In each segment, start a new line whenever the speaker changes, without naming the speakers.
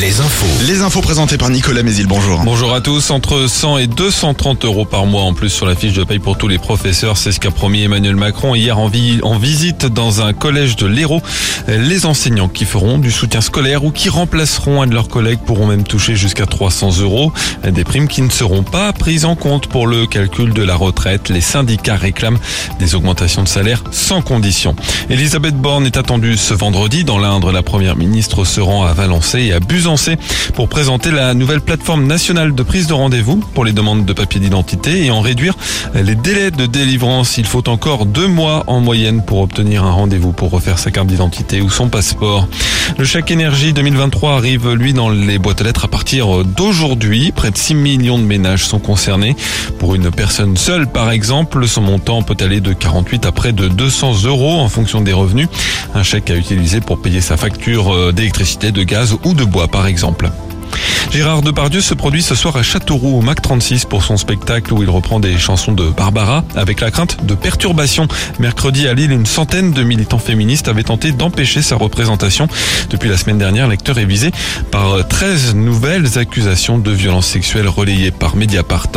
les infos.
Les infos présentées par Nicolas Mézil, bonjour.
Bonjour à tous. Entre 100 et 230 euros par mois en plus sur la fiche de paye pour tous les professeurs. C'est ce qu'a promis Emmanuel Macron hier en, vi- en visite dans un collège de l'Hérault. Les enseignants qui feront du soutien scolaire ou qui remplaceront un de leurs collègues pourront même toucher jusqu'à 300 euros. Des primes qui ne seront pas prises en compte pour le calcul de la retraite. Les syndicats réclament des augmentations de salaire sans condition. Elisabeth Borne est attendue ce vendredi dans l'Indre. La première ministre se rend à Valençay et à Pour présenter la nouvelle plateforme nationale de prise de rendez-vous pour les demandes de papier d'identité et en réduire les délais de délivrance. Il faut encore deux mois en moyenne pour obtenir un rendez-vous pour refaire sa carte d'identité ou son passeport. Le chèque énergie 2023 arrive, lui, dans les boîtes à lettres à partir d'aujourd'hui. Près de 6 millions de ménages sont concernés. Pour une personne seule, par exemple, son montant peut aller de 48 à près de 200 euros en fonction des revenus. Un chèque à utiliser pour payer sa facture euh, d'électricité, de gaz ou de bois, par exemple. Gérard Depardieu se produit ce soir à Châteauroux au Mac 36 pour son spectacle où il reprend des chansons de Barbara avec la crainte de perturbation. Mercredi à Lille, une centaine de militants féministes avaient tenté d'empêcher sa représentation. Depuis la semaine dernière, l'acteur est visé par 13 nouvelles accusations de violences sexuelles relayées par Mediapart.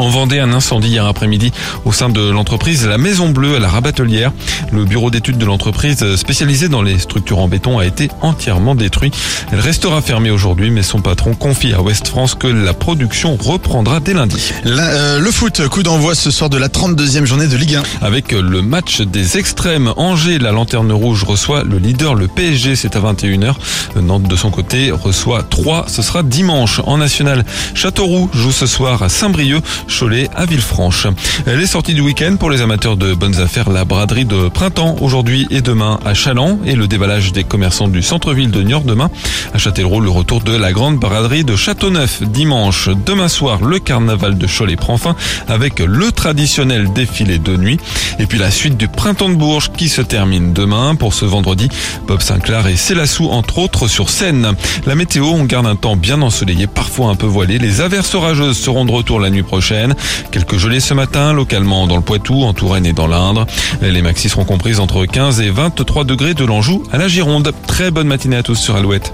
En Vendée, un incendie hier après-midi au sein de l'entreprise La Maison Bleue à la Rabatelière. Le bureau d'études de l'entreprise spécialisé dans les structures en béton a été entièrement détruit. Elle restera fermée aujourd'hui, mais son patron confie à Ouest France que la production reprendra dès lundi.
La- euh, le foot, coup d'envoi ce soir de la 32e journée de Ligue 1.
Avec le match des extrêmes, Angers, la lanterne rouge, reçoit le leader, le PSG, c'est à 21h. Nantes, de son côté, reçoit 3, ce sera dimanche. En national, Châteauroux joue ce soir à Saint-Brieuc, Cholet à Villefranche. Les sorties du week-end pour les amateurs de bonnes affaires, la braderie de printemps aujourd'hui et demain à Chaland et le déballage des commerçants du centre-ville de Niort demain. À Châtellerault, le retour de la grande braderie de Châteauneuf dimanche. Demain soir, le carnaval de Cholet prend fin avec le traditionnel défilé de nuit. Et puis la suite du printemps de Bourges qui se termine demain. Pour ce vendredi, Bob Sinclair et Célassou entre autres sur scène. La météo, on garde un temps bien ensoleillé, parfois un peu voilé. Les averses orageuses seront de retour la nuit prochaine. Quelques gelées ce matin, localement dans le Poitou, en Touraine et dans l'Indre. Les maxis seront comprises entre 15 et 23 degrés de l'Anjou à la Gironde. Très bonne matinée à tous sur Alouette.